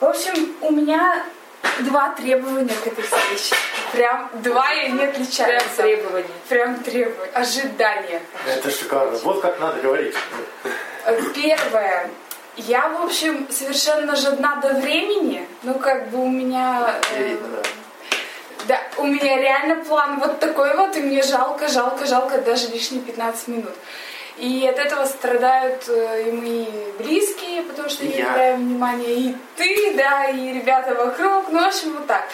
В общем, у меня два требования к этой встрече. Прям два и не отличаются. Прям требования. Прям требования. Ожидания. Это шикарно. Вот как надо говорить. Первое. Я, в общем, совершенно жадна до времени. Ну, как бы у меня... Э, видно, да. Да, у меня реально план вот такой вот, и мне жалко, жалко, жалко даже лишние 15 минут. И от этого страдают э, и мои близкие, потому что я не уделяю внимания, и ты, да, и ребята вокруг, ну, в общем, вот так.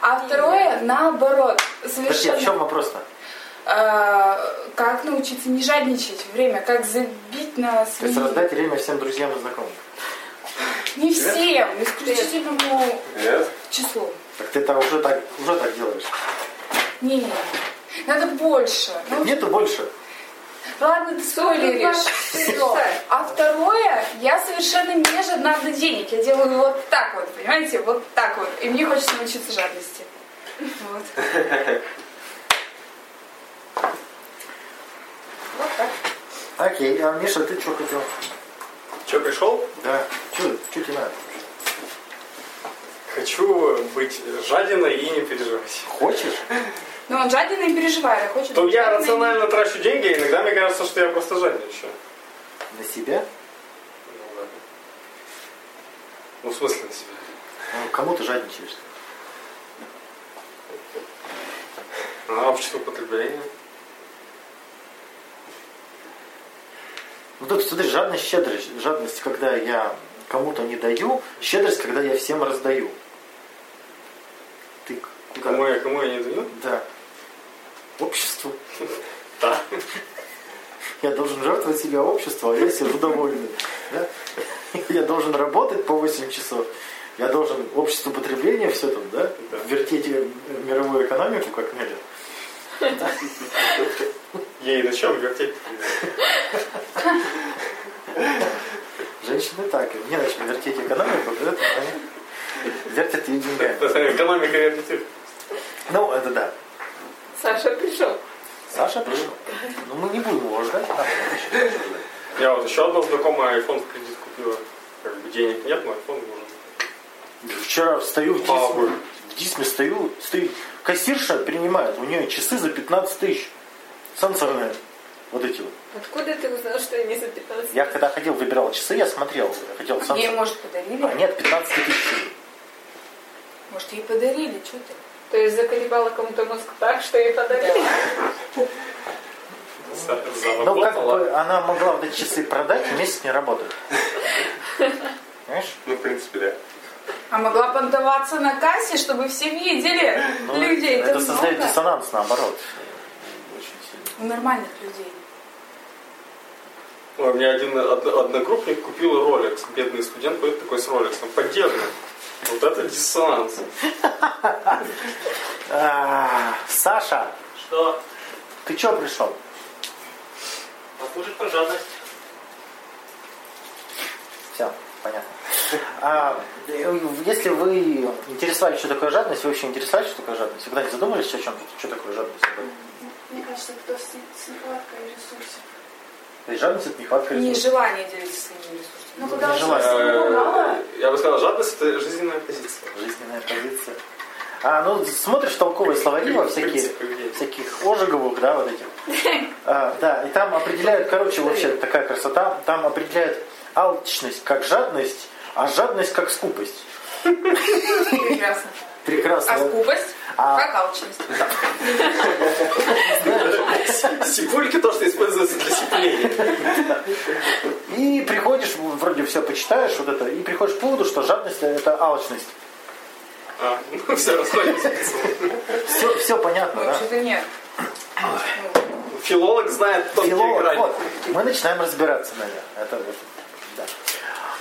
А второе, наоборот, Подожди, совершенно... а в чем вопрос-то? э, как научиться не жадничать время, как забить на То свои... есть раздать время всем друзьям и знакомым. Не всем, исключительному Нет? числу. Так ты это уже так, уже так делаешь. Не, надо больше. Ну, Нету больше. Ладно, ты спойлеришь. Всё. А второе, я совершенно не жадна до денег. Я делаю вот так вот, понимаете? Вот так вот. И мне хочется научиться жадности. Вот. Вот так. Окей, а Миша, ты что хотел? Че, пришел? Да. Что тебе надо? Хочу быть жадиной и не переживать. Хочешь? Но он жаден и переживает, а хочет То быть я рационально трачу деньги, и иногда мне кажется, что я просто жадничаю. На себя? Ну, да. Ну, в смысле на себя. Ну, кому ты жадничаешь? А общество потребления. Ну тут смотри, жадность, щедрость. Жадность, когда я кому-то не даю, щедрость, когда я всем раздаю. Ты куда? Кому я, кому я не даю? Да. Обществу. Да. Я жертвовать себя обществу, а я сижу довольный. Да? Я должен работать по 8 часов. Я должен обществу потребления все тут, да? Да. Вертеть э, мировую экономику как мелят. Ей на чем вертеть? Женщины так, не начали вертеть экономику, да? вертят ее деньгами. Экономика вертит. Ну, это да. Саша пришел. Саша пришел. Ну, мы не будем его ждать. Я вот еще одна знакомая iPhone в кредит купила. Как бы денег нет, но iPhone нужен. Вчера встаю в Дисме, в Дисме стою, стоит, кассирша принимает, у нее часы за 15 тысяч. Сенсорные. Вот эти вот. Откуда ты узнал, что они за 15? Я когда ходил, выбирал часы, я смотрел, я хотел Ей, сенсор. может, подарили? А нет, 15 тысяч. Может, ей подарили, что ты? То есть заколебала кому-то мозг так, что ей подарили? Ну, как бы она могла вот эти часы продать, и месяц не работают. Понимаешь? Ну, в принципе, да. А могла понтоваться на кассе, чтобы все видели Ну, людей. это создает много. диссонанс наоборот. Очень сильно. У нормальных людей. Ой, у меня один од- одногруппник купил Rolex. Бедный студент ходит такой с Rolex. Поддельный. Вот это диссонанс. А, Саша, Что? ты чё пришел? Послушать про жадность. Все, понятно. А, э, если вы интересовались, что такое жадность, вы вообще интересовались, что такое жадность? Вы когда-нибудь задумались о чем что такое жадность? Мне кажется, кто с, с нехваткой ресурсов. То есть жадность это нехватка Не ресурсов. желание делиться своими ресурсами. Ну, когда Не желаю. мало, Э, Я бы сказал, жадность это жизненная позиция. Жизненная позиция. А, ну, смотришь толковые словари во всякие, всяких ожиговых, да, вот этих. А, да, и там определяют, короче, вообще такая красота, там определяют алчность как жадность, а жадность как скупость. Прекрасно. Прекрасно. А скупость? А- Как алчность. Сипульки то, что используется для сипления. И приходишь, вроде все почитаешь, вот это, и приходишь к выводу, что жадность это алчность. А, ну все, расходимся. Все, все понятно, да? Вообще-то нет. Филолог знает тонкие Филолог, грани. вот, мы начинаем разбираться, наверное. Это вот, да.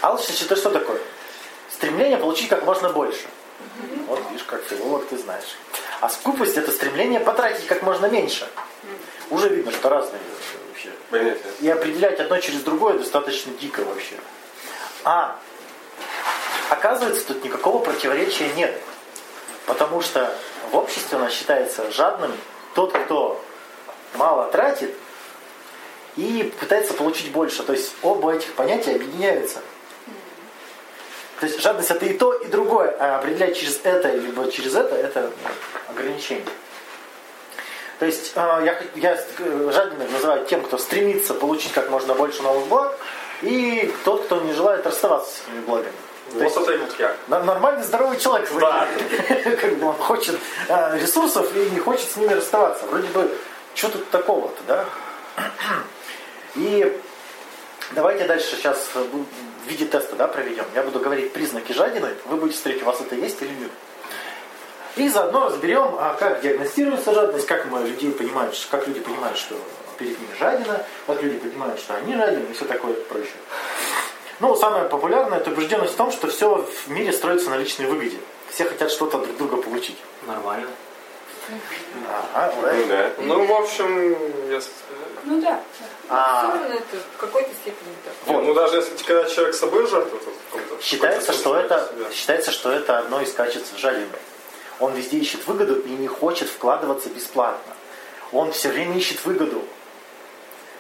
Алчность это что такое? Стремление получить как можно больше. Вот видишь, как филолог ты знаешь. А скупость это стремление потратить как можно меньше. Уже видно, что разные вообще. И определять одно через другое достаточно дико вообще. А оказывается, тут никакого противоречия нет. Потому что в обществе у нас считается жадным тот, кто мало тратит и пытается получить больше. То есть оба этих понятия объединяются. То есть жадность это и то, и другое. А определять через это, либо через это, это ну, ограничение. То есть э, я, я э, жадным называю тем, кто стремится получить как можно больше новых благ, и тот, кто не желает расставаться с этими благами. То есть Вот это вот я. нормальный здоровый человек. Да. как бы он хочет э, ресурсов и не хочет с ними расставаться. Вроде бы, что тут такого-то, да? И давайте дальше сейчас э, в виде теста да, проведем. Я буду говорить признаки жадины, вы будете смотреть, у вас это есть или нет. И заодно разберем, а как диагностируется жадность, как мы людей понимают, как люди понимают, что перед ними жадина, как люди понимают, что они жадины и все такое прочее. Ну, самое популярное это убежденность в том, что все в мире строится на личной выгоде. Все хотят что-то друг друга получить. Нормально. Ага, right. Да. Ну, в общем, я... Ну да. А, Все равно это в какой-то степени так. Вот. Ну, даже если когда человек с собой жертвует, то в каком-то- Считается, что это, себя. считается, что это одно из качеств жадины. Он везде ищет выгоду и не хочет вкладываться бесплатно. Он все время ищет выгоду.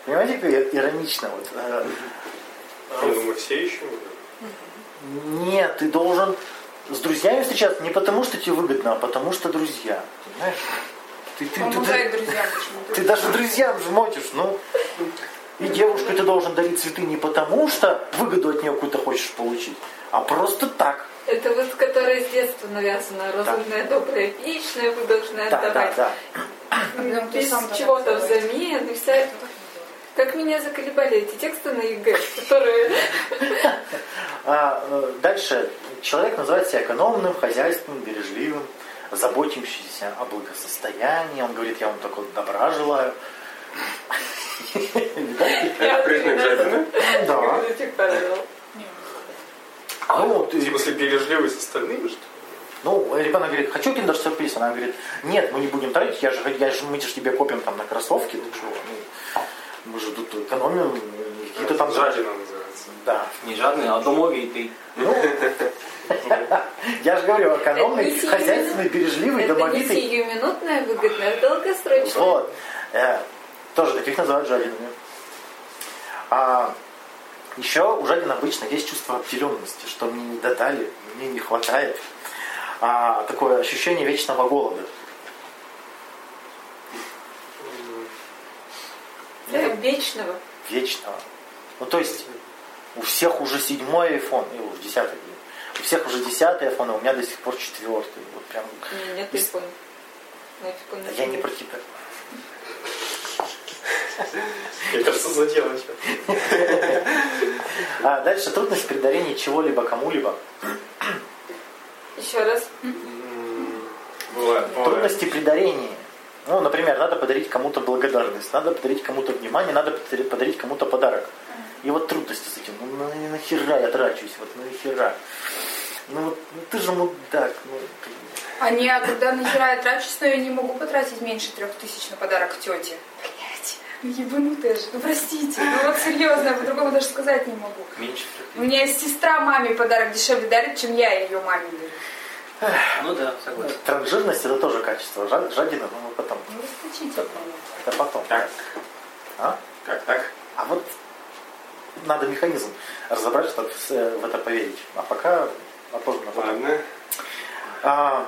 Понимаете, как иронично? Вот, э, Я думаю, все ищем. нет, ты должен с друзьями встречаться не потому, что тебе выгодно, а потому что друзья. Понимаешь? Ты, ты, ты- Помогает ты- друзьям почему-то. ты даже друзьям жмотишь, ну. И девушке ты должен дарить цветы не потому, что выгоду от нее какую-то хочешь получить, а просто так. Это вот, которое с детства навязано. Разумное, доброе, вечное, вы должны Да, да, отдавать. да. Потом ты Без чего-то взамен. И вся... Как меня заколебали эти тексты на ЕГЭ, которые... А, э, дальше. Человек называет себя экономным, хозяйственным, бережливым, заботящимся о благосостоянии. Он говорит, я вам только добра желаю. Это признак жадины? Да. правил. Ну, В смысле, бережливый с остальными, что ли? ну, ребенок говорит, хочу киндер сюрприз. Она говорит, нет, мы не будем тратить, я же, я же, мы же тебе копим там на кроссовки. Ну, ну, мы же тут экономим, какие-то там... Жадина называется. Да. Не жадный, а домовитый. Ну, я же говорю, Это экономный, не хозяйственный, бережливый, Это не домовитый. сиюминутная выгодно, это долгосрочная. Вот. Э, тоже таких называют жадинами. А еще у жадин обычно есть чувство обделенности, что мне не додали, мне не хватает. А, такое ощущение вечного голода. Да, вечного. Вечного. Ну, то есть, у всех уже седьмой iPhone, и уже десятый. У всех уже десятый iPhone, а у меня до сих пор четвертый. Вот прям. У меня Нет телефона. На телефоне Я не про тебя. Мне кажется, задело что А дальше трудность при дарении чего-либо кому-либо. Еще раз. Трудности при дарении. Ну, например, надо подарить кому-то благодарность, надо подарить кому-то внимание, надо подари- подарить кому-то подарок. И вот трудности с этим. Ну, на- нахера я трачусь, вот нахера. Ну, вот, ну ты же мудак. Ну, блин. А не, а когда нахера я трачусь, но я не могу потратить меньше трех тысяч на подарок тете. Блять, ну ебанутая же. Ну простите, ну вот серьезно, я по-другому даже сказать не могу. Меньше У меня сестра маме подарок дешевле дарит, чем я ее маме дарю. Ну да, согласен. Транжирность это тоже качество. Жа- Жадина, ну потом. Ну расточительно. Это потом. Как? А? Как так? А вот надо механизм разобрать, чтобы в с- в это поверить. А пока потом. Ладно. А,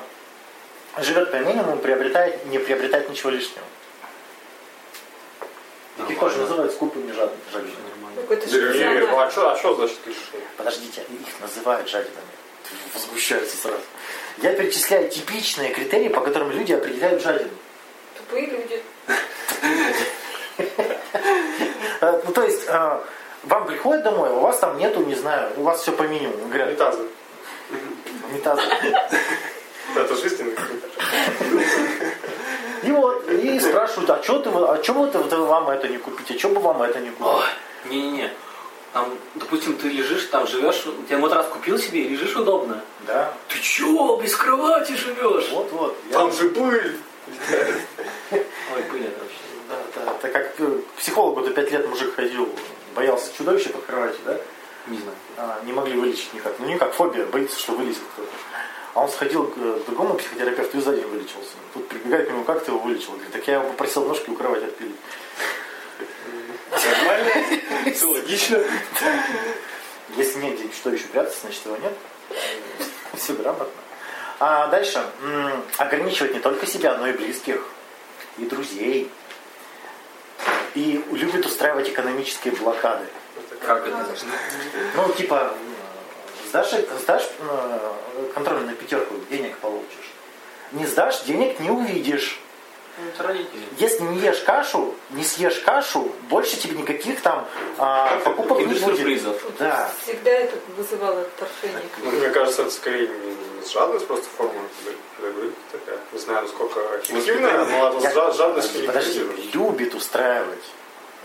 живет по минимуму, приобретает, не приобретает ничего лишнего. Таких Нормально. тоже называют скупыми жад- жадинами. Нормально. Какой-то Деревья. шпион. А что а что значит лишнее? Подождите, их называют жадинами. Возмущаются сразу. Я перечисляю типичные критерии, по которым люди определяют жадину. Тупые люди. Э, Ну, то есть, э, вам приходят домой, у вас там нету, не знаю, у вас все по минимуму. Говорят, Унитазы. унитаз. Это жизненный какой-то. И вот, и спрашивают, а что ты, вы- а что вот вы вам это не купить, а что бы вам это не купить? Не-не-не. Там, допустим, ты лежишь, там живешь, у тебя матрас купил себе и лежишь удобно. Да, Ты чё, без кровати живешь? вот-вот. я- Там же пыль. Ой, пыль это вообще. Да, да, это как э, к психологу до пять лет мужик ходил, боялся чудовища под кроватью, да? Не знаю. А, не могли вылечить никак. Ну никак, фобия, боится, что вылезет кто-то. А он сходил к другому психотерапевту и за день вылечился. Тут прибегает к нему, как ты его вылечил? Говорит, так я его попросил ножки у кровати отпилить. Нормально? Все логично. Если негде чудовище прятаться, значит его нет. Все грамотно. А дальше. Ограничивать не только себя, но и близких, и друзей. И любит устраивать экономические блокады. Как это? Ну, типа, сдашь, сдашь э, контроль на пятерку, денег получишь. Не сдашь, денег не увидишь. Ну. Если не ешь кашу, не съешь кашу, больше тебе никаких там а, покупок не будет. сюрпризов. Да. Всегда это вызывало отторжение. Ну, мне кажется, это скорее жадность, просто педагогики такая. Не знаю, насколько эффективная, но Я- жа- жадности не Подожди, любит устраивать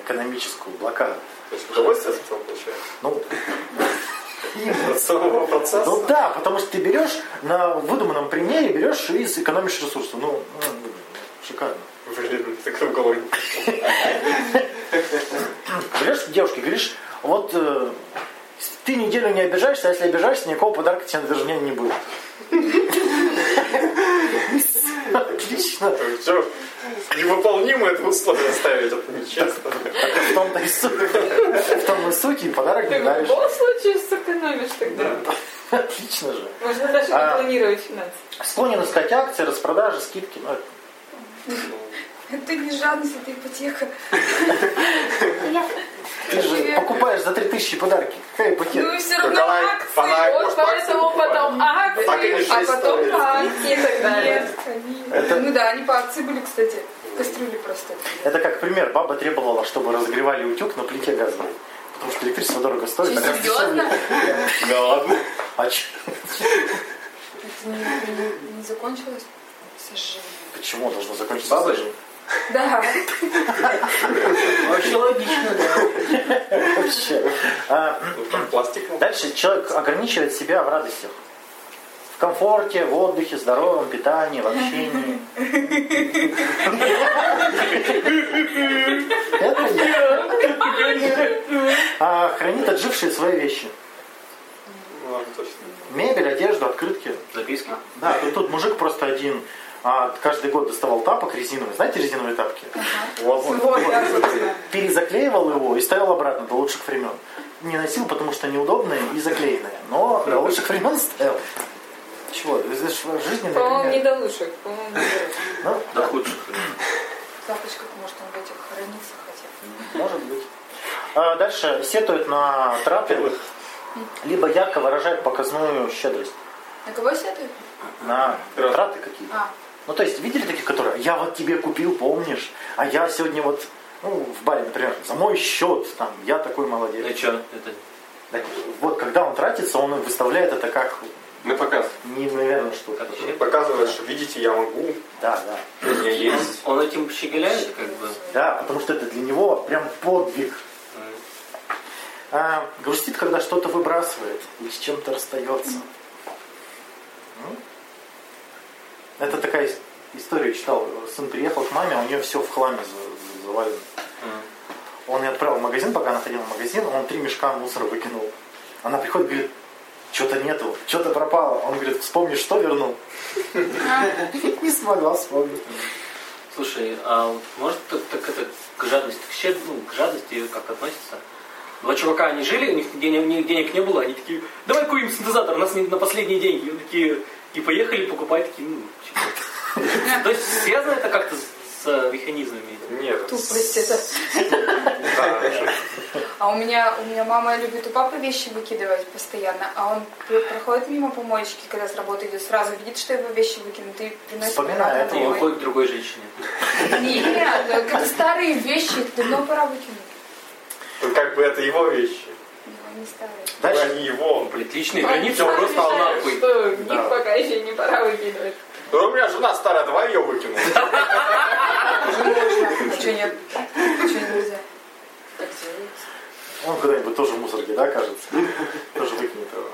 экономическую блокаду. То есть удовольствие от этого получается? Ну, От самого процесса? ну да, потому что ты берешь на выдуманном примере, берешь и сэкономишь ресурсы. Ну, ну, шикарно. Блин, в голове не пришло. Берешь девушке, говоришь, вот э, ты неделю не обижаешься, а если обижаешься, никакого подарка тебе даже не, не будет. Отлично. Все, невыполнимо это условие ставить, это нечестно. В том-то и суть. В том и суть, и подарок не Ты в даришь. любом случае сэкономишь тогда. Отлично же. Можно даже А. не планировать финансы. Склонен искать акции, распродажи, скидки. Ну, Это не жадность, это ипотека. ты же покупаешь за 3000 подарки. Какая Ну ипотека? и все равно акции. она- Вот поэтому акции потом акции, Так и решили а потом историю. банки и так далее. Это- Ну да, они по акции были, кстати. Кастрюли просто. Это как пример. Баба требовала, чтобы разогревали утюг на плите газовой. Потому что электричество дорого стоит. А газ серьезно? Да ладно. А чё? Это не, закончилось? Почему должно закончиться? Бабой же? Да. Вообще логично, да. Вообще. А, Дальше человек ограничивает себя в радостях. В комфорте, в отдыхе, здоровом питании, в общении. Это я. А, хранит отжившие свои вещи. Ну, ладно, точно. Мебель, одежду, открытки. Записки. Да, тут, тут мужик просто один а, каждый год доставал тапок резиновый. Знаете резиновые тапки? Вот. Вот. Перезаклеивал его и ставил обратно до лучших времен. Не носил, потому что неудобные и заклеенные. Но до лучших времен ставил. Чего? Жизненный По-моему, не до лучших. По-моему, не до лучших. Ну, До худших. В тапочках, может, он в этих хранится хотя бы. Может быть. А дальше сетует на траты, либо ярко выражает показную щедрость. На кого сетует? На траты какие-то. А, Ну, то есть, видели таких, которые, я вот тебе купил, помнишь, а я сегодня вот, ну, в баре, например, за мой счет, там, я такой молодец. Ну и что? Это Так, вот когда он тратится, он выставляет это как На показ. что-то. как вообще? Показывает, что видите, я могу, Да, да. у меня есть. Он этим щеголяет, как бы. Да, потому что это для него прям подвиг. А, грустит, когда что-то выбрасывает и с чем-то расстается. М? Это такая ис- история, читал. Сын приехал к маме, а у нее все в хламе за- за- завалено. Он ее отправил в магазин, пока она ходила в магазин, он три мешка мусора выкинул. Она приходит, говорит, что-то нету, что-то пропало. Он говорит, вспомни, что вернул. Не смогла вспомнить. Слушай, а может так, это к жадности, к, ну, к жадности как относится? Два чувака, они жили, у них денег, не было, они такие, давай купим синтезатор, у нас на последние деньги. И такие, и поехали покупать такие, ну. То есть связано это как-то с, механизмами? Нет. тупость это. А у меня, у меня мама любит у папы вещи выкидывать постоянно, а он проходит мимо помоечки, когда с работы идет, сразу видит, что его вещи выкинуты и приносит Вспоминает И уходит к другой женщине. Нет, это старые вещи, давно пора выкинуть. Ну, как бы это его вещи. Ну, они старые. Дальше. Они его. Блин, личные Он границы сам просто нахуй. что их Да. пока еще не пора выкидывать. Ну, у меня жена старая, давай ее выкину. А что нет? Что нельзя? Делается. Он куда-нибудь тоже в мусорке, да, кажется? Тоже выкинет его.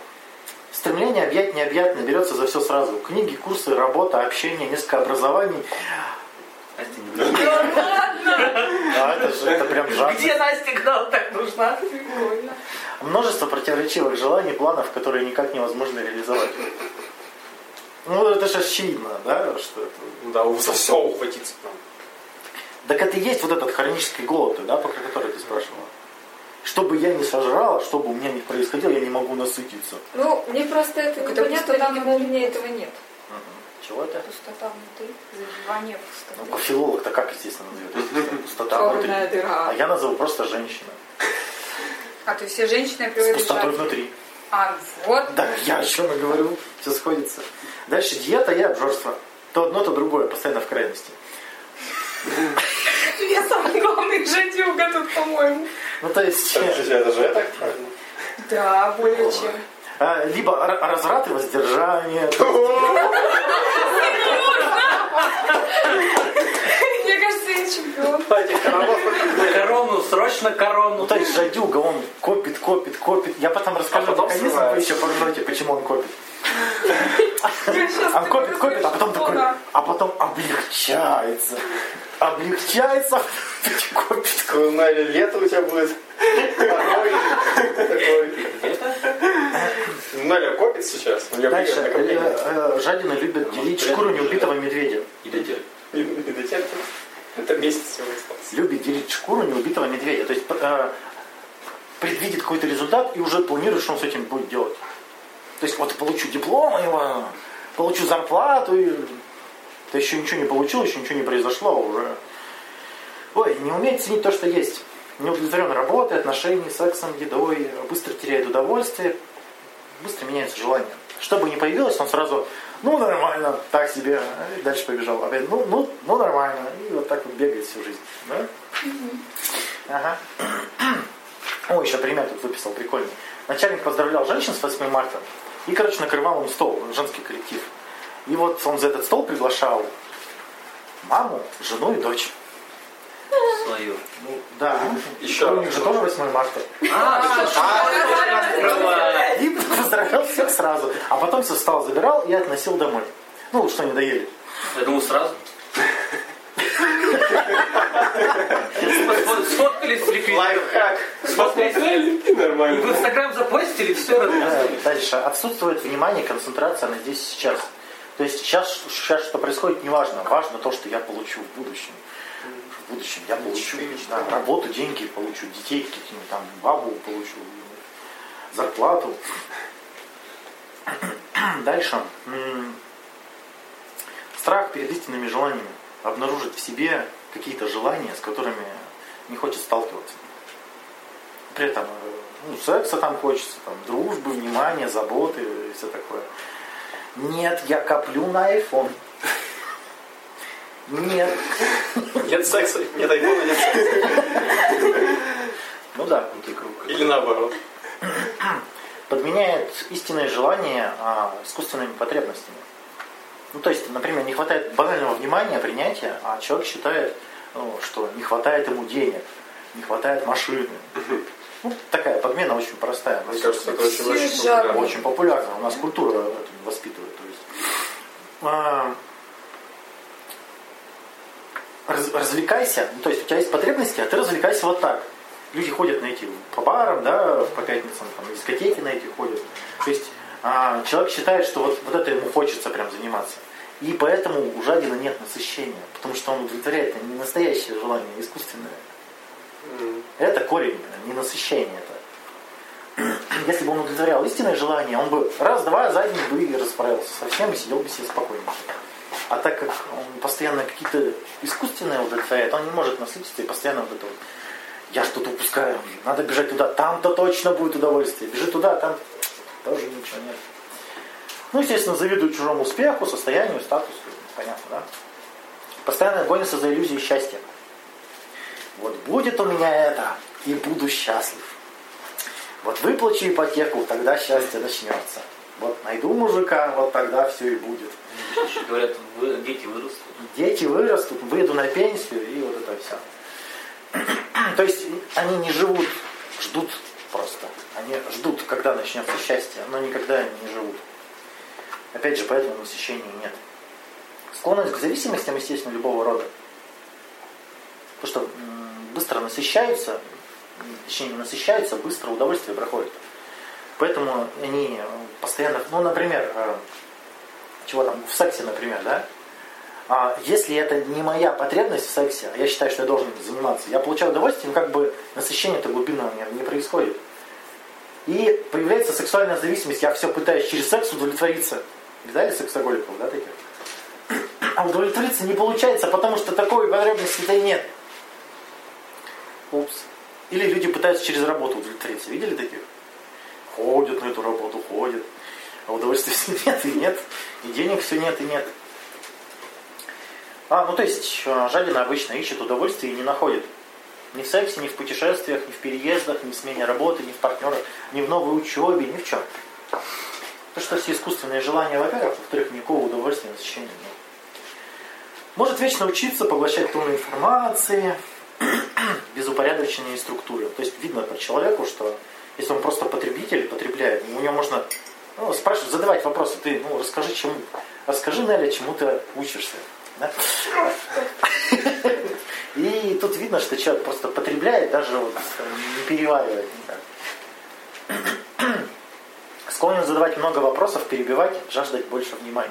Стремление объять необъятное берется за все сразу. Книги, курсы, работа, общение, несколько образований. Настя, не А это же это прям жадность. Где Настя, она так нужна? Множество противоречивых желаний, планов, которые никак невозможно реализовать. Ну, это же очевидно, да, что это... Да, за все ухватиться там. Так это и есть вот этот хронический голод, да, про который ты спрашивала. Что бы я ни сожрала, что бы у меня ни происходило, я не могу насытиться. Ну, мне просто это Так это непонятно, пустота видимо, у меня этого нет. Чего это? Пустота внутри, забивание Ну, пустоты. филолог-то как, естественно, назовет? Пустота внутри. Черная А дыра. я назову просто женщина. А, то есть все женщины С приводят пустотой жар. внутри. А, вот. Да, я о чем и говорю. Все сходится. Дальше диета и обжорство. То одно, то другое, постоянно в крайности. Я самый главный жадюга тут, по-моему. Ну, то есть, Это же это правильно. Да, более чем. А, либо р- разврат и воздержание. Мне кажется, я чемпион. Корону, срочно Ну, корону. то есть, жадюга, он копит, копит, копит. Я потом расскажу А механизм, вы еще поржете, почему он копит. Он копит, копит, а потом такой, а потом облегчается. Облегчается, копит. Наверное, лето у тебя будет. Наля копит сейчас. У нее Дальше, э, э, жадины любят делить шкуру неубитого медведя. Это месяц всего остался. любит делить шкуру неубитого медведя. То есть э, предвидит какой-то результат и уже планирует, что он с этим будет делать. То есть вот получу диплом его, получу зарплату, и... ты еще ничего не получил, еще ничего не произошло, а уже... Ой, не умеет ценить то, что есть. Не удовлетворен работой, отношениями, сексом, едой, быстро теряет удовольствие, быстро меняется желание. Что бы ни появилось, он сразу, ну нормально, так себе, и дальше побежал. Опять, ну, ну, ну нормально. И вот так вот бегает всю жизнь. Да? Ага. О, еще пример тут выписал, прикольный. Начальник поздравлял женщин с 8 марта и, короче, накрывал им стол, женский коллектив. И вот он за этот стол приглашал маму, жену и дочь. Свою. Ну, да. Еще у них же тоже 8 марта. И поздравлял всех сразу. А потом все встал, забирал и относил домой. Ну, что не доели. Я думаю, сразу. Сфоткались ликвидом. Лайфхак. Сфоткались. И в Нормально. Инстаграм запостили, все Дальше. Отсутствует внимание, концентрация на здесь сейчас. То есть сейчас, сейчас что происходит, не важно. Важно то, что я получу в будущем. В будущем я получу да, работу, деньги получу, детей каких-нибудь там, бабу получу, зарплату. Дальше. Страх перед истинными желаниями. Обнаружить в себе какие-то желания, с которыми не хочет сталкиваться. При этом э, ну, секса там хочется, там, дружбы, внимания, заботы и все такое. Нет, я коплю на iPhone. Нет. Нет секса, нет айфона, нет секса. Ну да. Или наоборот. Подменяет истинное желание а, искусственными потребностями. Ну, то есть, например, не хватает банального внимания, принятия, а человек считает, ну, что не хватает ему денег, не хватает машины. Ну, такая подмена очень простая. Мне кажется, это очень, очень популярно. Очень популярно. У нас культура это воспитывает. То есть, а, раз- развлекайся. Ну, то есть у тебя есть потребности, а ты развлекайся вот так. Люди ходят на эти по барам, да, по пятницам, там, дискотеки на эти ходят. То есть а, человек считает, что вот, вот это ему хочется прям заниматься. И поэтому у жадина нет насыщения, потому что он удовлетворяет не настоящее желание, а искусственное. М. Это корень, не насыщение это. Если бы он удовлетворял истинное желание, он бы раз-два за день бы и расправился совсем и сидел бы себе спокойно. А так как он постоянно какие-то искусственные удовлетворяет, он не может насытиться и постоянно вот это вот, я что-то упускаю, надо бежать туда, там-то точно будет удовольствие, бежи туда, там тоже ничего нет. Ну, естественно, завидует чужому успеху, состоянию, статусу, понятно, да? Постоянно гонится за иллюзией счастья. Вот будет у меня это, и буду счастлив. Вот выплачу ипотеку, тогда счастье начнется. Вот найду мужика, вот тогда все и будет. Еще говорят, вы- дети вырастут. Дети вырастут, выйду на пенсию, и вот это все. То есть они не живут, ждут просто. Они ждут, когда начнется счастье, но никогда не живут. Опять же, поэтому насыщения нет. Склонность к зависимостям, естественно, любого рода. Потому что быстро насыщаются, точнее не насыщаются, быстро удовольствие проходит. Поэтому они постоянно, ну, например, э, чего там, в сексе, например, да, а, если это не моя потребность в сексе, а я считаю, что я должен заниматься, я получаю удовольствие, но как бы насыщение-то глубинного не, не происходит. И появляется сексуальная зависимость, я все пытаюсь через секс удовлетвориться. Видали сексоголиков, да, таких? А удовлетвориться не получается, потому что такой потребности-то и нет. Упс. Или люди пытаются через работу удовлетвориться. Видели таких? Ходят на эту работу, ходят. А удовольствия все нет и нет. И денег все нет и нет. А, ну то есть э, жадина обычно ищет удовольствие и не находит. Ни в сексе, ни в путешествиях, ни в переездах, ни в смене работы, ни в партнерах, ни в новой учебе, ни в чем. Потому что все искусственные желания, во-первых, во-вторых, никакого удовольствия, насыщения нет. Может вечно учиться, поглощать тонны информации, без упорядоченной структуры. То есть видно по человеку, что если он просто потребитель, потребляет, у него можно ну, спрашивать, задавать вопросы. Ты, ну, расскажи, чему, расскажи, Неля, чему ты учишься. Да? И тут видно, что человек просто потребляет, даже вот не переваривает никак. Склонен задавать много вопросов, перебивать, жаждать больше внимания.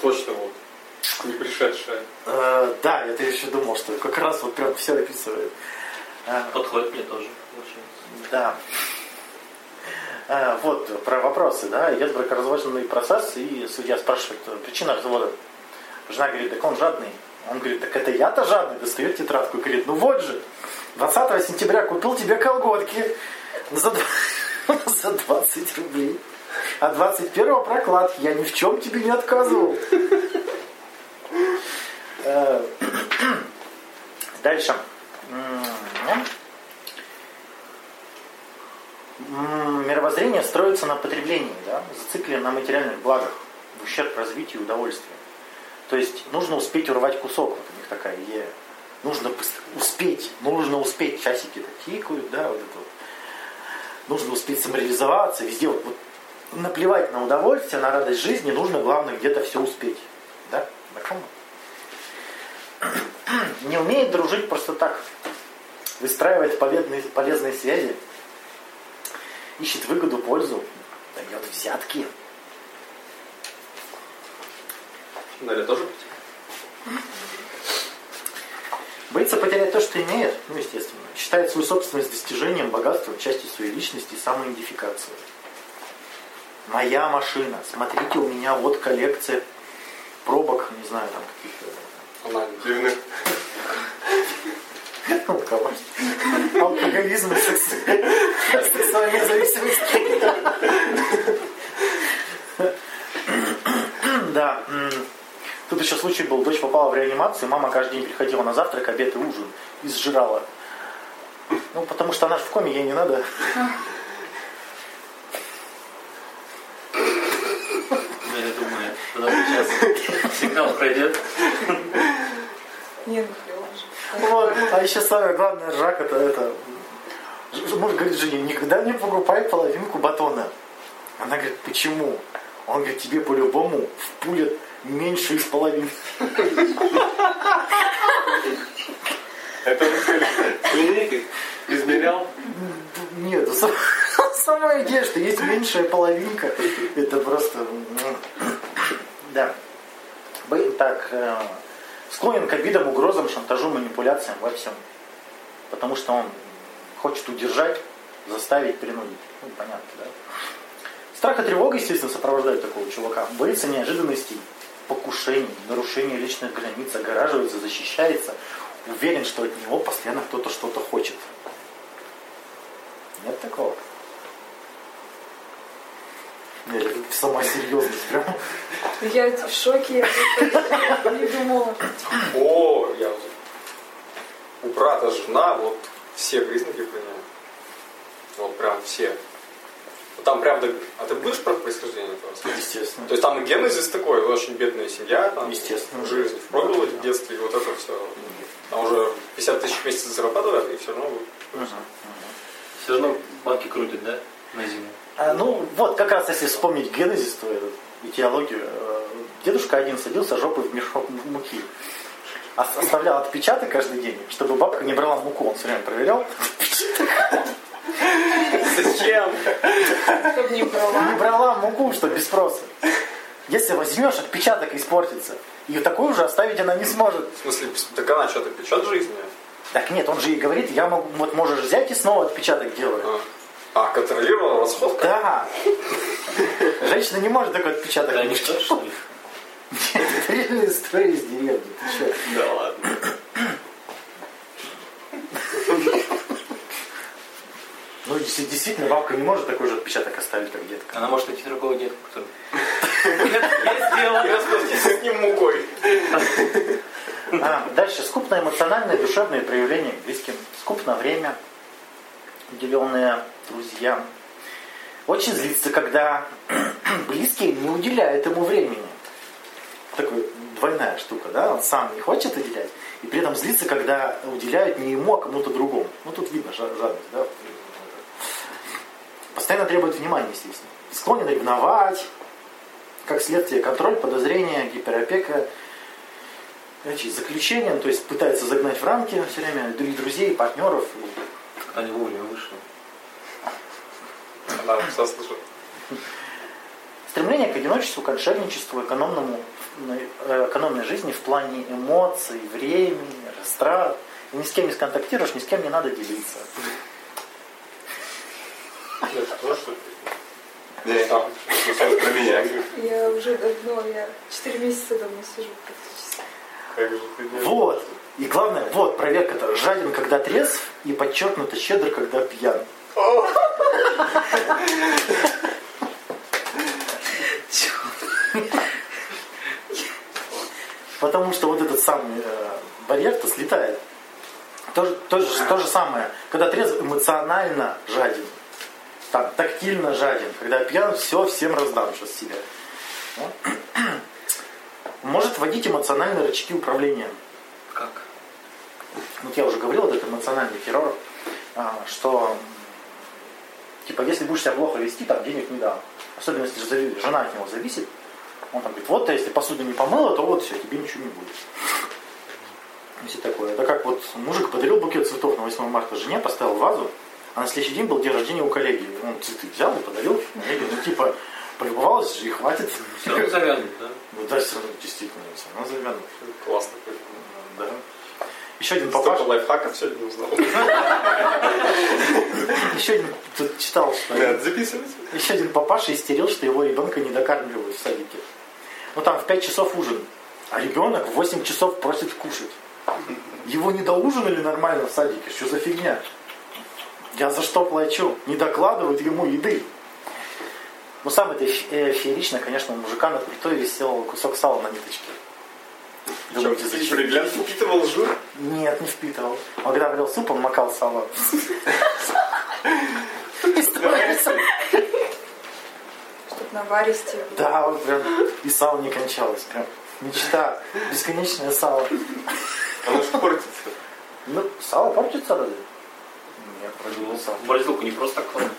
Точно вот. Не пришедшая. Э, да, я еще думал, что как раз вот прям все описывает. Э, Подходит мне тоже. Очень. Да. Э, вот, про вопросы, да, идет бракоразводственный процесс, и судья спрашивает, э, причина развода. Жена говорит, так он жадный. Он говорит, так это я-то жадный, достает тетрадку и говорит, ну вот же, 20 сентября купил тебе колготки за, за 20 рублей. А 21 прокладки я ни в чем тебе не отказывал. Э, Дальше. М, м, Мировоззрение строится на потреблении, да? зациклено на материальных благах, в ущерб развитию и удовольствию. То есть нужно успеть урвать кусок, вот у них такая идея. Нужно успеть, нужно успеть, часики-то тикают, да, вот это вот. Нужно успеть самореализоваться, везде вот, вот наплевать на удовольствие, на радость жизни, нужно, главное, где-то все успеть. Да? Знакомо? Не умеет дружить просто так. Выстраивает полезные, полезные связи. Ищет выгоду, пользу. Дает взятки. Наля тоже? Боится потерять то, что имеет, ну, естественно. Считает свою собственность достижением, богатством, частью своей личности и самоидентификацией. Моя машина. Смотрите, у меня вот коллекция пробок, не знаю, там каких-то Ну, кого? Алкоголизм и секс- сексуальная зависимость. Да. Тут еще случай был. Дочь попала в реанимацию, мама каждый день приходила на завтрак, обед и ужин. И сжирала. Ну, потому что она же в коме, ей не надо. Ну, я думаю, когда сейчас сигнал пройдет. Не, ну же. Вот. А еще самое главное, ржак, это это. Муж говорит жене, никогда не покупай половинку батона. Она говорит, почему? Он говорит, тебе по-любому впулят меньше из половины. Это клинике измерял. Нет, сам- сама идея, что есть меньшая половинка, это просто... Да. Так, э, склонен к обидам, угрозам, шантажу, манипуляциям во всем. Потому что он хочет удержать, заставить, принудить. Ну, понятно, да? Страх и тревога, естественно, сопровождают такого чувака. Боится неожиданностей, покушений, нарушения личных границ, огораживается, защищается. Уверен, что от него постоянно кто-то что-то хочет. Нет такого? Нет, это сама серьезность прям. Я в шоке, я не думала. О, я У брата жена, вот все признаки про. Вот прям все. Вот Там прям, а ты будешь про происхождение этого рассказывать? Естественно. То есть там и генезис такой, очень бедная семья, там Естественно. жизнь впроголодь в детстве, и вот это все. Там уже 50 тысяч в месяц зарабатывают, и все равно вот Все равно банки крутят, да? На зиму. А, ну, вот, как раз если вспомнить генезис, то эту этиологию, э, дедушка один садился жопой в мешок муки. Ос- Оставлял отпечаток каждый день, чтобы бабка не брала муку. Он все время проверял. Зачем? Чтобы не брала. Не брала муку, что без спроса. Если возьмешь, отпечаток испортится. И такой уже оставить она не сможет. В смысле, так она что-то печат жизни? Так нет, он же ей говорит, я могу, вот можешь взять и снова отпечаток делать. А, а контролировала расход? Да. Женщина не может такой отпечаток Да, не что, что ли? Нет, это реальная история из деревни. Ты что? Да ладно. Ну, если действительно, бабка не может такой же отпечаток оставить, как детка. Она может найти другого детка, который... Я сделал. Я с ним мукой. А, дальше. Скупно эмоциональное, душевное проявление к близким. Скупно время, уделенное друзьям. Очень злится, когда близкие не уделяют ему времени. Такая двойная штука, да? Он сам не хочет уделять, и при этом злится, когда уделяют не ему, а кому-то другому. Ну, тут видно жа- жадность, да? Постоянно требует внимания, естественно. Склонен ревновать, как следствие контроль, подозрение, гиперопека, значит, заключение, ну, то есть пытается загнать в рамки все время друзей, партнеров. И Они вовремя вышли. Да, все слышу. Стремление к одиночеству, к отшельничеству, экономному, э, экономной жизни в плане эмоций, времени, растрат. И ни с кем не сконтактируешь, ни с кем не надо делиться. Это тоже про меня. Я уже давно, я 4 месяца давно сижу практически. Как же ты делаешь? Вот. И главное, вот проверка-то. Жаден, когда трезв, и подчеркнуто щедр, когда пьян. Потому что вот этот самый э, барьер-то слетает. То, то, то же самое, когда трезв эмоционально жаден. Там, тактильно жаден. Когда пьян, все, всем раздам сейчас себе. Ну. Может вводить эмоциональные рычаги управления. Вот я уже говорил, вот этот эмоциональный террор, а, что типа если будешь себя плохо вести, там денег не дам. Особенно если жена от него зависит. Он там говорит, вот а если посуду не помыла, то вот все, тебе ничего не будет. Если такое. Это как вот мужик подарил букет цветов на 8 марта жене, поставил вазу, а на следующий день был день рождения у коллеги. Он цветы взял и подарил. Коллеге, ну типа, полюбовалась и хватит. Все равно завянут, да? Ну да, все равно действительно, все равно завянут. Классно. Да. Еще один папаша, лайфхаков сегодня узнал. еще один тут читал, что Надо записывать. Еще один папаша истерил, что его ребенка не докармливают в садике. Ну там в 5 часов ужин, а ребенок в 8 часов просит кушать. Его не доужинали нормально в садике, что за фигня? Я за что плачу? Не докладывают ему еды. Ну самое это феерично, конечно, у мужика на крутой висел кусок сала на ниточке. Думаете, зачем? Пригляд впитывал жир. Нет, не впитывал. Он когда варил суп, он макал сало. Чтоб наваристее. Да, вот прям и сало не кончалось. Прям мечта. Бесконечное сало. Оно же портится. Ну, сало портится разве? Нет, вроде не сало. Морозилку не просто так кладут.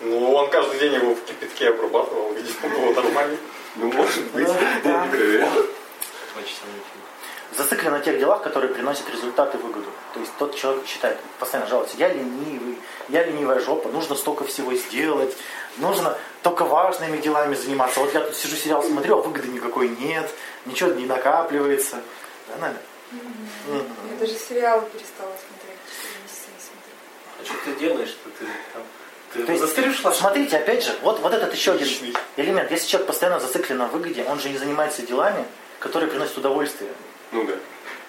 Ну, он каждый день его в кипятке обрабатывал, видимо, было нормально. Ну, может быть. Да, Я да. не проверял. Очень сомнительно. Зациклен на тех делах, которые приносят результат и выгоду. То есть тот человек считает, постоянно жалуется, я ленивый, я ленивая жопа, нужно столько всего сделать, нужно только важными делами заниматься. Вот я тут сижу, сериал смотрю, а выгоды никакой нет, ничего не накапливается. Да, Надя? Мгм. Я даже сериалы перестала смотреть. 4 месяца не смотрю. А что ты делаешь? Что ты там... Ты То есть, смотрите, опять же, вот, вот этот еще один элемент. Если человек постоянно зациклен на выгоде, он же не занимается делами, которые приносят удовольствие. Ну да.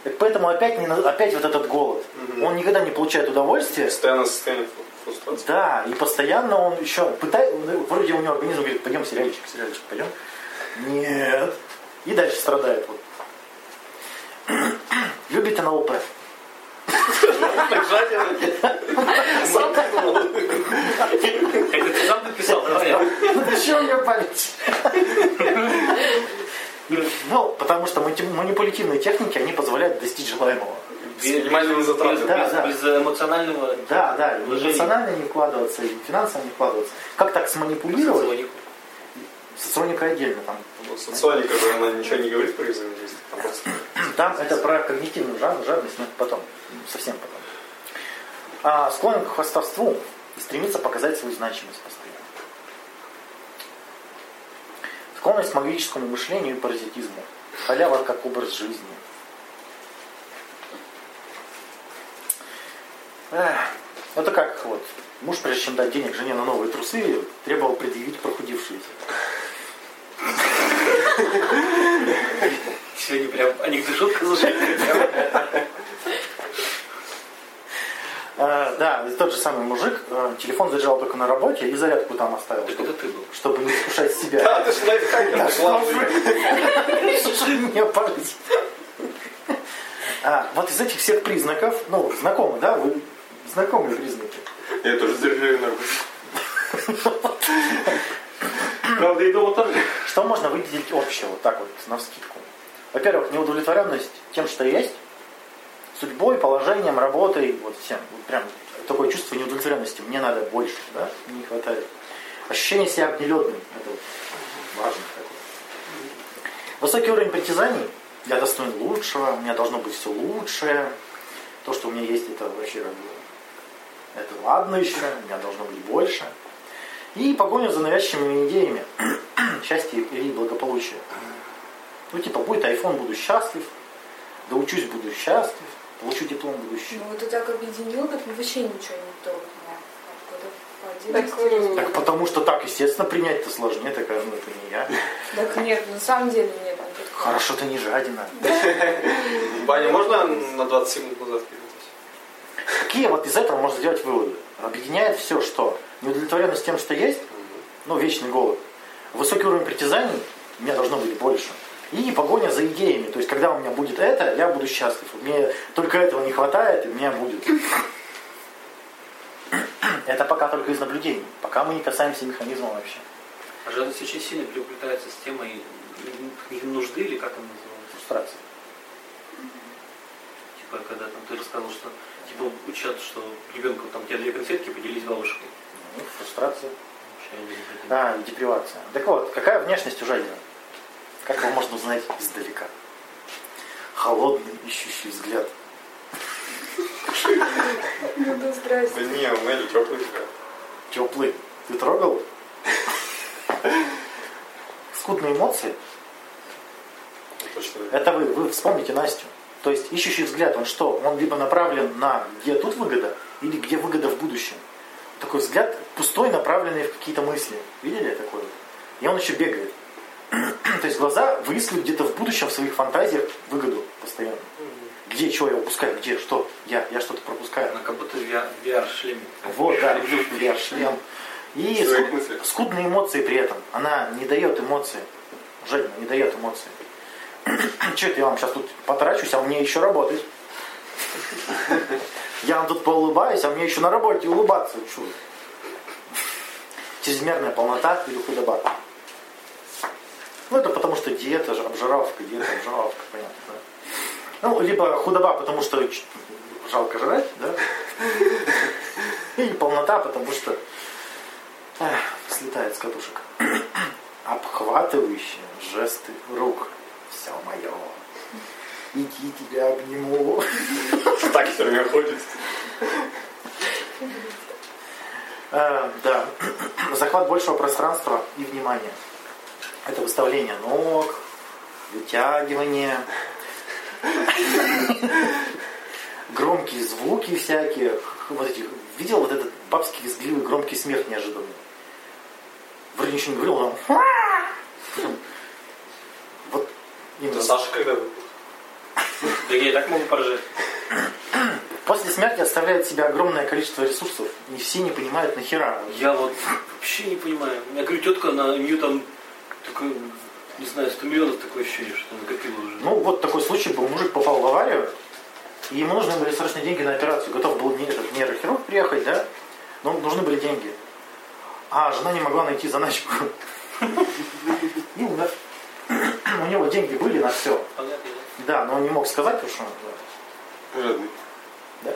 Так поэтому опять, не, опять вот этот голод. Он никогда не получает удовольствия. Постоянно состояние фрустрации. Да, и постоянно он еще пытается, вроде у него организм говорит, пойдем сериальчик, сериальчик, пойдем. Нет. И дальше страдает. Вот. Любит. Так жаден. Сам придумал. Это ты сам написал. Чего мне память? Ну, потому что манипулятивные техники, они позволяют достичь желаемого. Затратами. Да, без, да. без эмоционального Да, да, вложения. эмоционально не вкладываться, и финансово не вкладываться. Как так сманипулировать? Соционику. Соционика отдельно там. Ну, Соционика же она ничего не говорит про взаимодействие. Там просто Там это про когнитивную жад- жадность, но это потом, совсем потом. А, склонен к хвастовству и стремится показать свою значимость постоянно. Склонность к магическому мышлению и паразитизму. Халява как образ жизни. Эх, Это как вот муж, прежде чем дать денег жене на новые трусы, требовал предъявить прохудившиеся. Сегодня прям анекдошутка слушай. А, да, и тот же самый мужик э, телефон заряжал только на работе и зарядку там оставил, Так чтобы, это ты был. чтобы не искушать себя. Да, ты же лайфхак нашла. Не парить. А, вот из этих всех признаков, ну, знакомы, да, вы знакомые признаки. Я тоже заряжаю ногу. Правда, и дома тоже. Что можно выделить общего, вот так вот, на вскидку? Во-первых, неудовлетворенность тем, что есть, судьбой, положением, работой, вот всем. Вот прям такое чувство неудовлетворенности. Мне надо больше, да, не хватает. Ощущение себя обнелетным, это вот важно такое. Высокий уровень притязаний, я достоин лучшего, у меня должно быть все лучшее. То, что у меня есть, это вообще как это ладно еще, у меня должно быть больше. И погоня за навязчивыми идеями счастья или благополучия. Ну, типа, будет iPhone, буду счастлив, доучусь, буду счастлив, получу диплом, буду счастлив. Ну, ты так объединил, так вообще ничего не по Так, э, Так потому что так, естественно, принять-то сложнее, такая, ну, это не я. Так нет, на самом деле нет. Хорошо, ты не жадина. Баня, можно на 20 минут назад перейти? Какие вот из этого можно сделать выводы? Объединяет все, что неудовлетворенность тем, что есть, ну, вечный голод, высокий уровень притязаний, у меня должно быть больше. И погоня за идеями. То есть, когда у меня будет это, я буду счастлив. Мне только этого не хватает, и у меня будет. Это пока только из наблюдений. Пока мы не касаемся механизма вообще. А жадность очень сильно переплетается с темой нужды или как она называется? Фрустрация. Типа, когда там ты рассказывал, что типа учат, что ребенку там тебе две конфетки поделись бабушкой. Ну, фрустрация. А, и депривация. Так вот, какая внешность у жадина? Как его можно узнать издалека? Холодный, ищущий взгляд. Ну да, здрасте. Да не, у меня теплый взгляд. Теплый. Ты трогал? Скудные эмоции. Это вы, вы вспомните Настю. То есть ищущий взгляд, он что? Он либо направлен на где тут выгода, или где выгода в будущем. Такой взгляд пустой, направленный в какие-то мысли. Видели такое? И он еще бегает. То есть глаза выискивают где-то в будущем в своих фантазиях выгоду постоянно. Где, что я упускаю, где, что, я, я что-то пропускаю. Она как будто в VR-шлеме. Вот, да, VR-шлем. И скудные эмоции при этом. Она не дает эмоции. Женя не дает эмоции. Че это я вам сейчас тут потрачусь, а мне еще работать? Я вам тут поулыбаюсь, а мне еще на работе улыбаться. Чу. Чрезмерная полнота или худоба. Ну, это потому что диета, же, обжиравка, диета, обжиравка, понятно, да? Ну, либо худоба, потому что жалко жрать, да? И полнота, потому что эх, слетает с катушек. Обхватывающие жесты рук. Все мое. Иди тебя обниму. Так все время ходит. Э, да. Захват большего пространства и внимания. Это выставление ног, вытягивание, громкие звуки всякие. Вот эти, видел вот этот бабский визгливый громкий смех неожиданный? Вроде ничего не говорил, но потом вот именно Саша когда? Да я и так могу поржать. После смерти оставляет себя огромное количество ресурсов. Не все не понимают нахера. Я вот вообще не понимаю. Меня, говорю, тетка, на, нее там такой, не знаю, 100 миллионов такое ощущение, что накопила уже. Ну, вот такой случай был. Мужик попал в аварию, и ему нужны были срочные деньги на операцию. Готов был не- этот нейрохирург приехать, да? Но нужны были деньги. А жена не могла найти заначку. И умер. У него деньги были на все. Да? Но он не мог сказать, потому что... Жадный. Да.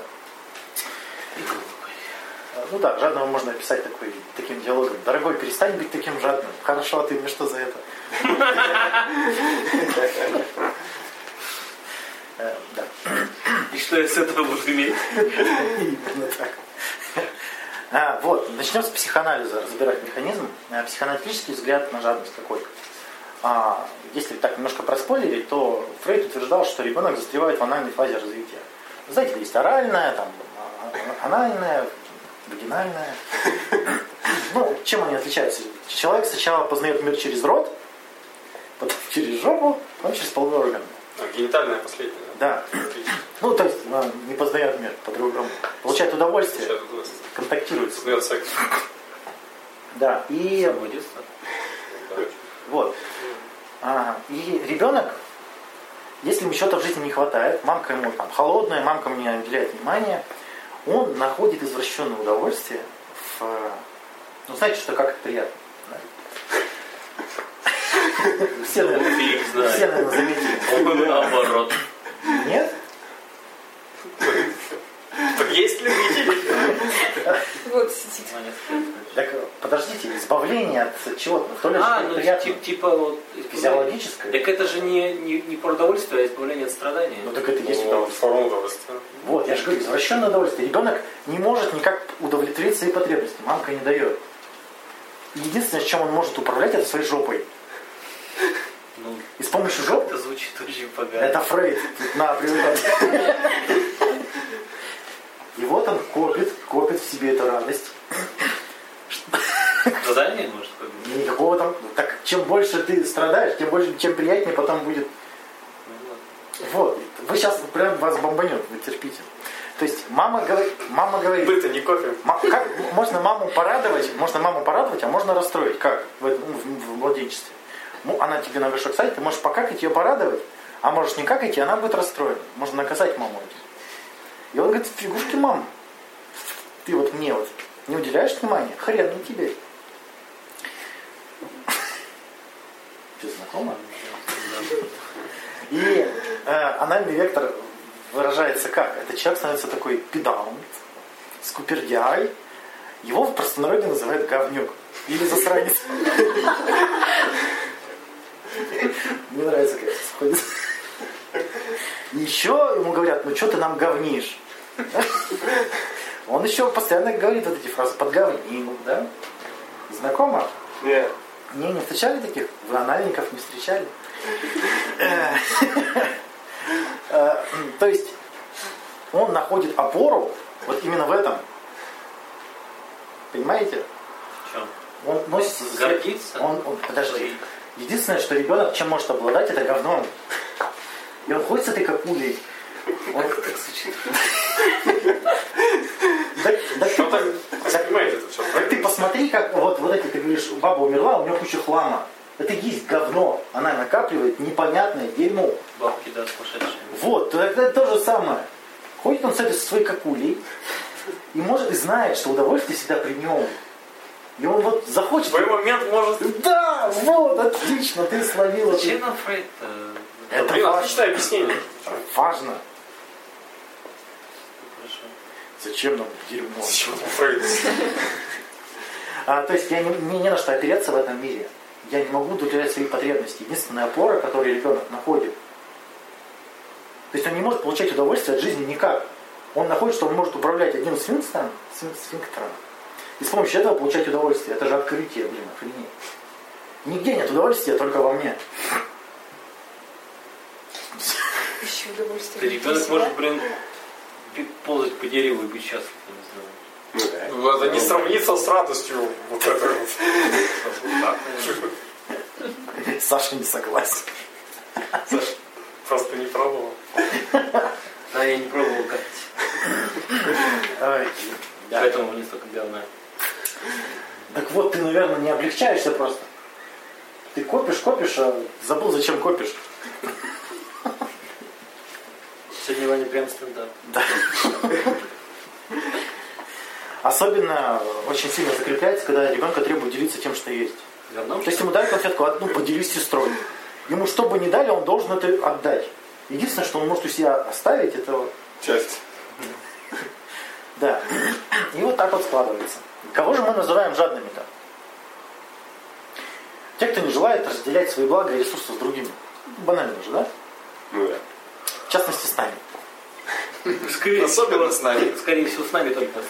Ну да, жадного можно описать такой, таким диалогом. Дорогой, перестань быть таким жадным. Хорошо, а ты мне что за это? Э, Да. И что я с этого буду иметь? Именно так. А, вот, начнем с психоанализа, разбирать механизм. А, Психоаналитический взгляд на жадность какой? а, если так немножко проспойлерить, то Фрейд утверждал, что ребенок застревает в анальной фазе развития. Знаете, есть оральная, там, а- анальная, вагинальная. Ну, чем они отличаются? Человек сначала познает мир через рот, потом через жопу, потом через половой орган. А, генитальная последняя, да? Да. Ну, то есть а, не познает мир по-другому. Получает удовольствие, контактирует. Познает секс. Да. И. Вот. А, и ребенок, если ему чего-то в жизни не хватает, мамка ему там холодная, мамка мне не уделяет внимания, он находит извращенное удовольствие в... Ну, знаете, что как это приятно? Все, наверное, заметили. По-моему, наоборот. Нет? Есть любители. Вот сидит. Так подождите, избавление от чего-то, то ли А, ну тип- типа вот... физиологическое. Так это же не, не, не про удовольствие, а избавление от страдания. Ну так это есть Ну, удовольствие. форма удовольствия. Вот, я же говорю, извращенное удовольствие. Ребенок не может никак удовлетворить свои потребности. Мамка не дает. Единственное, чем он может управлять, это своей жопой. Ну, И с помощью жопы это звучит очень погано. это Фрейд. На привыкать. И вот он копит, копит в себе эту радость. Страдание, может, как бы? И никакого там... Так чем больше ты страдаешь, тем больше, чем приятнее потом будет. Ну. Вот. Вы сейчас прям вас бомбанет, вы терпите. То есть мама говорит, мама говорит, Мы-то не кофе. Как можно маму порадовать, можно маму порадовать, а можно расстроить. Как? В, ну, в- в младенчестве. Ну, она тебе на горшок садит, ты можешь покакать ее порадовать, а можешь не какать, и она будет расстроена. Можно наказать маму. этим. И он говорит, фигушки мам, ты вот мне вот не уделяешь внимания, хрен не тебе. Что, знакомо? И э, анальный вектор выражается как? Это человек становится такой педант, скупердяй. Его в простонародье называют говнюк. Или засранец. Мне нравится, как это сходит. Еще ему говорят, ну что ты нам говнишь? Он еще постоянно говорит вот эти фразы, подговнил, да? Знакомо? Нет. Не, не встречали таких? Вы анальников не встречали? Э, э, То есть он находит опору вот именно в этом. Понимаете? Чем? Он носится Гордится? Он, он- подожди. Единственное, что ребенок чем может обладать, это говном. И он ходит с этой кокулей. Он- Да- да Что ты- так это все? так ты посмотри, как вот, вот эти, ты говоришь, баба умерла, у нее куча хлама. Это есть говно. Она накапливает непонятное дерьмо. Бабки, да, сумасшедшие. Вот, то это то же самое. Ходит он с этой со своей кокулей и может и знает, что удовольствие всегда при нем. И он вот В захочет. свой момент может... Да, вот, отлично, ты словил это. Зачем нам Фрейд? э, Это Блин, важно. отличное объяснение. важно. Зачем нам дерьмо? Чего там Фрейд? А, то есть я не, мне не на что опереться в этом мире. Я не могу удовлетворять свои потребности. Единственная опора, которую ребенок находит. То есть он не может получать удовольствие от жизни никак. Он находит, что он может управлять одним сфинктером, сфин- сфинктером и с помощью этого получать удовольствие. Это же открытие, блин, охренеть. Нигде нет удовольствия, только во мне. Еще удовольствие. Ребенок может, блин, ползать по дереву и быть счастлив, я не знаю. Ну да. Ну, Это не сравнится с радостью вот этой вот. Саша не согласен. Саш, Просто не пробовал. Да, я не пробовал катать. Поэтому мне столько говна. Так вот, ты, наверное, не облегчаешься просто. Ты копишь, копишь, а забыл, зачем копишь. Сегодня Ваня прям стендап. Особенно очень сильно закрепляется, когда ребенка требует делиться тем, что есть. Говном? То есть ему дали конфетку одну, поделись с сестрой. Ему что бы ни дали, он должен это отдать. Единственное, что он может у себя оставить, это вот, Часть. да. И вот так вот складывается. Кого же мы называем жадными-то? Те, кто не желает разделять свои блага и ресурсы с другими. Банально же, да? Ну да. В частности, с нами. Скорее, Особенно с нами. скорее всего, с нами только.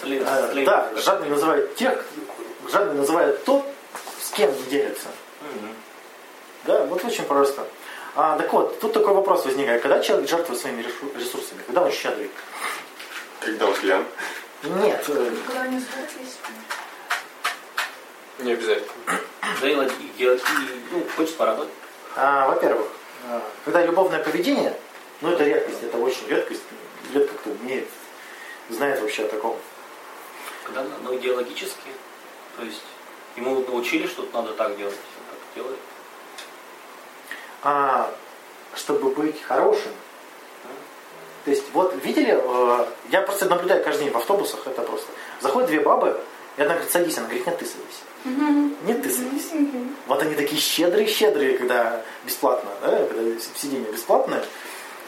Да, жадными называют тех, жадными называют тот, с кем не делятся. Да, вот очень просто. А, так вот, тут такой вопрос возникает. Когда человек жертвует своими ресурсами? Когда он щедрый? Когда он пьян. Нет. Когда они сбылись. Не обязательно. Да и, логи- и, и, ну, хочет порадовать. а, во-первых, а, когда любовное поведение, ну это редкость, это очень редкость. Редко кто умеет, знает вообще о таком. Когда ну, идеологически, то есть ему научили, что надо так делать, он так делает. А, чтобы быть хорошим. То есть, вот видели, э, я просто наблюдаю каждый день в автобусах, это просто. Заходят две бабы, и одна говорит, садись, она говорит, нет, ты садись. Нет, ты садись. Вот они такие щедрые-щедрые, когда бесплатно, да, когда сиденье бесплатное.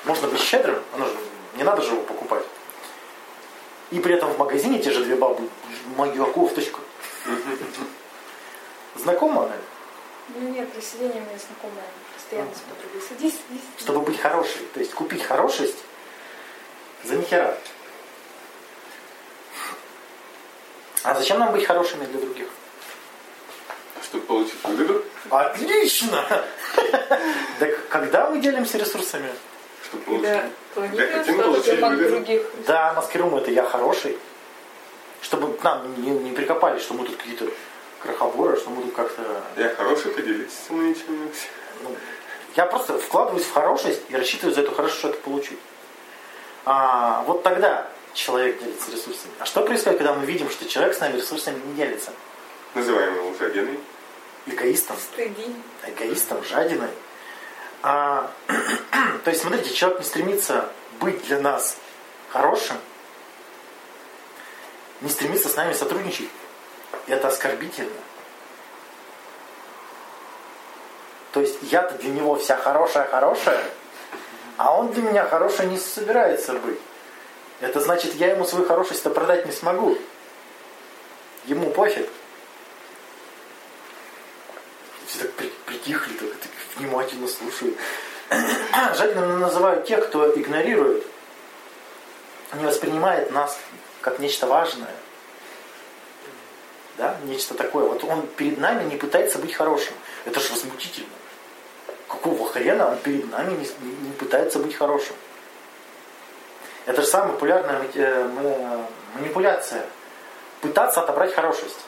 Можно быть щедрым, оно же, не надо же его покупать. И при этом в магазине те же две бабы, мою кофточку. Знакомо, наверное? Ну нет, при сидении у меня знакомая постоянно с подругой. Садись, садись. чтобы быть хорошей. То есть купить хорошесть за нихера. А зачем нам быть хорошими для других? Чтобы получить выгоду. Отлично! Так когда мы делимся ресурсами? Чтобы получить. Да, других. Да, маскируем это я хороший. Чтобы к нам не, не прикопали, что мы тут какие-то крохоборы, что мы тут как-то... Я хороший, поделитесь со мной чем-нибудь. ну, я просто вкладываюсь в хорошесть и рассчитываю за эту хорошесть что-то получить. А, вот тогда человек делится ресурсами. А что происходит, когда мы видим, что человек с нами ресурсами не делится? Называем его лжегеной. Эгоистом. Стыди. эгоистом, жадиной. А, то есть, смотрите, человек не стремится быть для нас хорошим, не стремится с нами сотрудничать. Это оскорбительно. То есть я-то для него вся хорошая-хорошая, а он для меня хороший не собирается быть. Это значит, я ему свою хорошесть-то продать не смогу. Ему пофиг. Все так при- притихли, так, так внимательно слушают. Жадинами называют тех, кто игнорирует, не воспринимает нас как нечто важное. Да, нечто такое. Вот он перед нами не пытается быть хорошим. Это же возмутительно. Какого хрена он перед нами не, не- пытается быть хорошим? Это же самая популярная э, манипуляция. Пытаться отобрать хорошесть.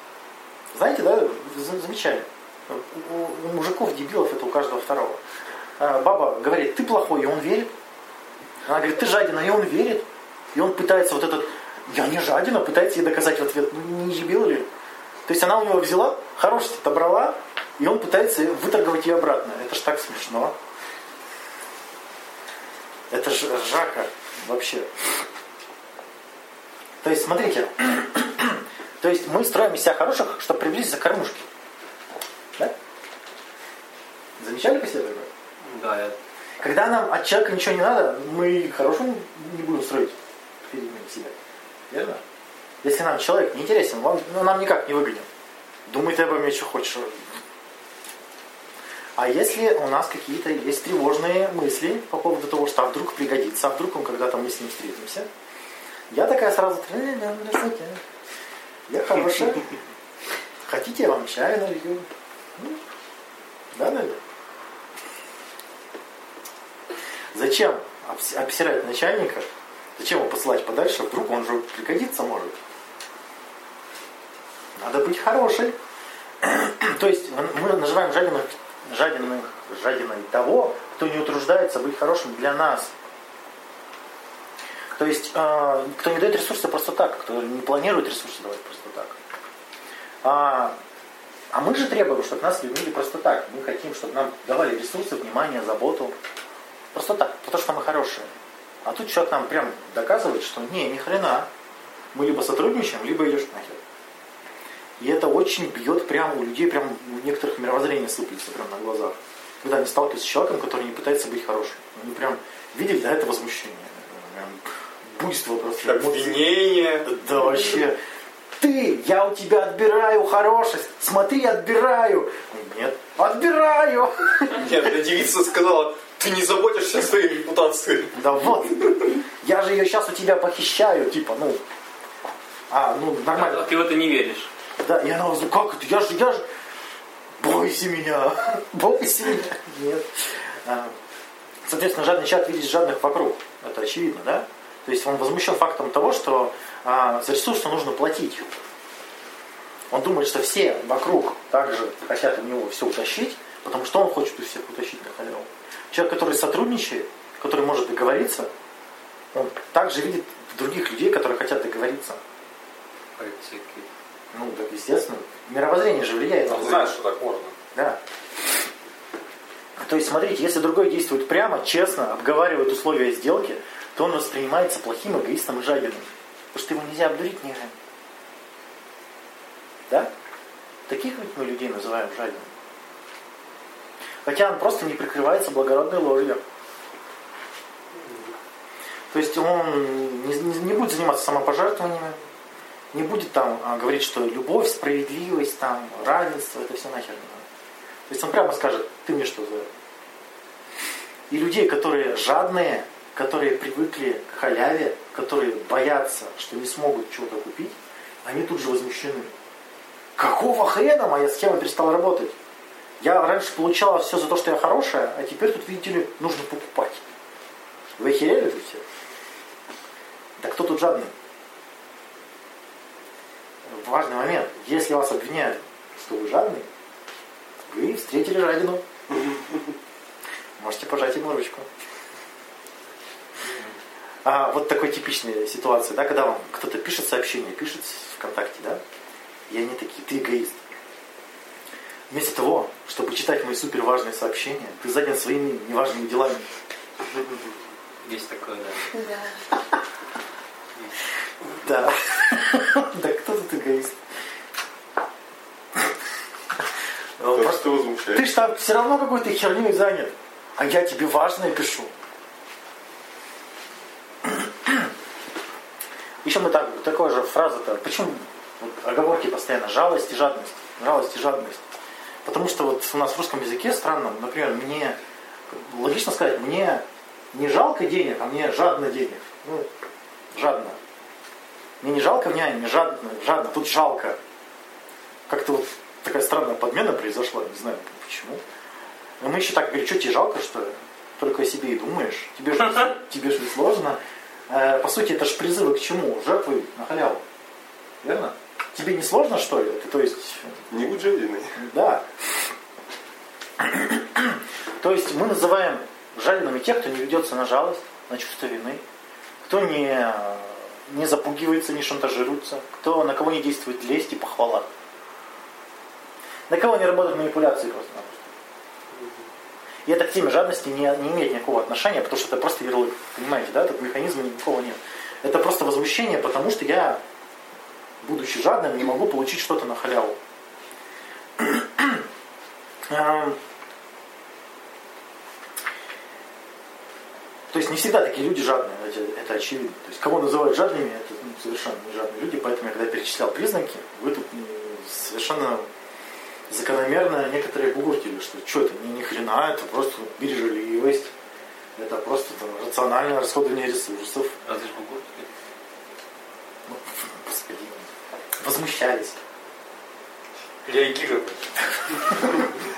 Знаете, да, замечали? У, мужиков, дебилов, это у каждого второго. А, Баба говорит, ты плохой, и он верит. Она говорит, ты жадина, и он верит. И он пытается вот этот, я не жадина, пытается ей доказать в ответ, ну не дебил ли? То есть она у него взяла, хорошесть отобрала, и он пытается выторговать ее обратно. Это ж так смешно. Это ж ржака вообще. То есть, смотрите, то есть мы строим из себя хороших, чтобы приблизиться к кормушке. Замечали по себе такое? Да, я Когда нам от человека ничего не надо, мы хорошим не будем строить перед ним себя. Верно? Если нам человек не интересен, он ну, нам никак не выгоден. Думай ты обо мне, что хочешь. А если у нас какие-то есть тревожные мысли по поводу того, что а вдруг пригодится, а вдруг он когда-то мы с ним встретимся, я такая сразу, «Э, да, здравствуйте. Я хорошая. Хотите, я вам чай налью? Ну, Да, налью? Зачем обс- обсирать начальника? Зачем его посылать подальше? Вдруг он же пригодится может. Надо быть хорошей. То есть мы называем жадиных, жадиных, жадиной того, кто не утруждается быть хорошим для нас. То есть, э, кто не дает ресурсы просто так, кто не планирует ресурсы давать просто так. А, а мы же требуем, чтобы нас любили просто так. Мы хотим, чтобы нам давали ресурсы, внимание, заботу. Просто так, потому что мы хорошие. А тут человек нам прям доказывает, что не, ни хрена. Мы либо сотрудничаем, либо идешь нахер. И это очень бьет прямо у людей, прям у некоторых мировоззрение сыплется прямо на глазах. Когда они сталкиваются с человеком, который не пытается быть хорошим. Они прям видели, да, это возмущение. Прям буйство просто. Обвинение. Да вообще. Ты, я у тебя отбираю хорошесть. Смотри, отбираю. Нет, отбираю. Нет, эта девица сказала, ты не заботишься о своей репутации. Да вот. Я же ее сейчас у тебя похищаю, типа, ну. А, ну, нормально. А ты в это не веришь. Да, и она говорит, ну как это? Я же, я же... Бойся меня. Бойся меня. Нет. Соответственно, жадный человек видит жадных вокруг. Это очевидно, да? То есть он возмущен фактом того, что а, за ресурсы нужно платить. Он думает, что все вокруг также хотят у него все утащить, потому что он хочет у всех утащить на халяву. Человек, который сотрудничает, который может договориться, он также видит других людей, которые хотят договориться. Проекции Ну, так естественно. Мировоззрение же влияет. Он знает, что так можно. Да. То есть, смотрите, если другой действует прямо, честно, обговаривает условия сделки, то он воспринимается плохим эгоистом и жадиным. Потому что его нельзя обдурить разу. Да? Таких ведь мы людей называем жадинами. Хотя он просто не прикрывается благородной ложью. То есть он не, не- не будет заниматься самопожертвованиями, не будет там а, говорить, что любовь, справедливость, там, равенство, это все нахер не надо. То есть он прямо скажет, ты мне что за... И людей, которые жадные, которые привыкли к халяве, которые боятся, что не смогут чего-то купить, они тут же возмущены. Какого хрена моя схема перестала работать? Я раньше получала все за то, что я хорошая, а теперь тут, видите ли, нужно покупать. Вы охерели тут все? Да кто тут жадный? Важный момент. Если вас обвиняют, что вы жадный, вы встретили жадину. Можете пожать ему ручку. А, вот такой типичная ситуация, да, когда вам кто-то пишет сообщение, пишет ВКонтакте, да, и они такие, ты эгоист. Вместо того, чтобы читать мои супер важные сообщения, ты занят своими неважными делами. Есть такое, да. Да. Да. Да кто тут эгоист? То, Просто возмущает. Ты ж там все равно какой-то херней занят. А я тебе важное пишу. Еще мы так, такая же фраза-то. Почему вот оговорки постоянно? Жалость и жадность. Жалость и жадность. Потому что вот у нас в русском языке странном, например, мне, логично сказать, мне не жалко денег, а мне жадно денег. Ну, жадно. Мне не жалко мне жадно, жадно. Тут жалко. Как-то вот такая странная подмена произошла, не знаю почему. Но мы еще так говорим, что тебе жалко, что ли? Только о себе и думаешь. Тебе же, тебе же не сложно. Э, По сути, это же призывы к чему? Жертвы на халяву. Верно? Тебе не сложно, что ли? Ты, то есть, Не жадиной. да. То есть мы называем жадинами тех, кто не ведется на жалость, на чувство вины, кто не, не запугивается, не шантажируется, кто на кого не действует лесть и похвала. На кого не работают манипуляции просто-напросто. И это к теме жадности не, не имеет никакого отношения, потому что это просто ярлык. Понимаете, да? Тут механизма никакого нет. Это просто возмущение, потому что я, будучи жадным, не могу получить что-то на халяву. Эм, То есть не всегда такие люди жадные, это, это очевидно. То есть кого называют жадными, это ну, совершенно не жадные люди, поэтому я когда перечислял признаки, вы тут м, совершенно закономерно некоторые бугуртили, что что это, ни, ни хрена, это просто бережливость, это просто там, рациональное расходование ресурсов. Разве могу? Ну, господи, возмущались. Реагировать.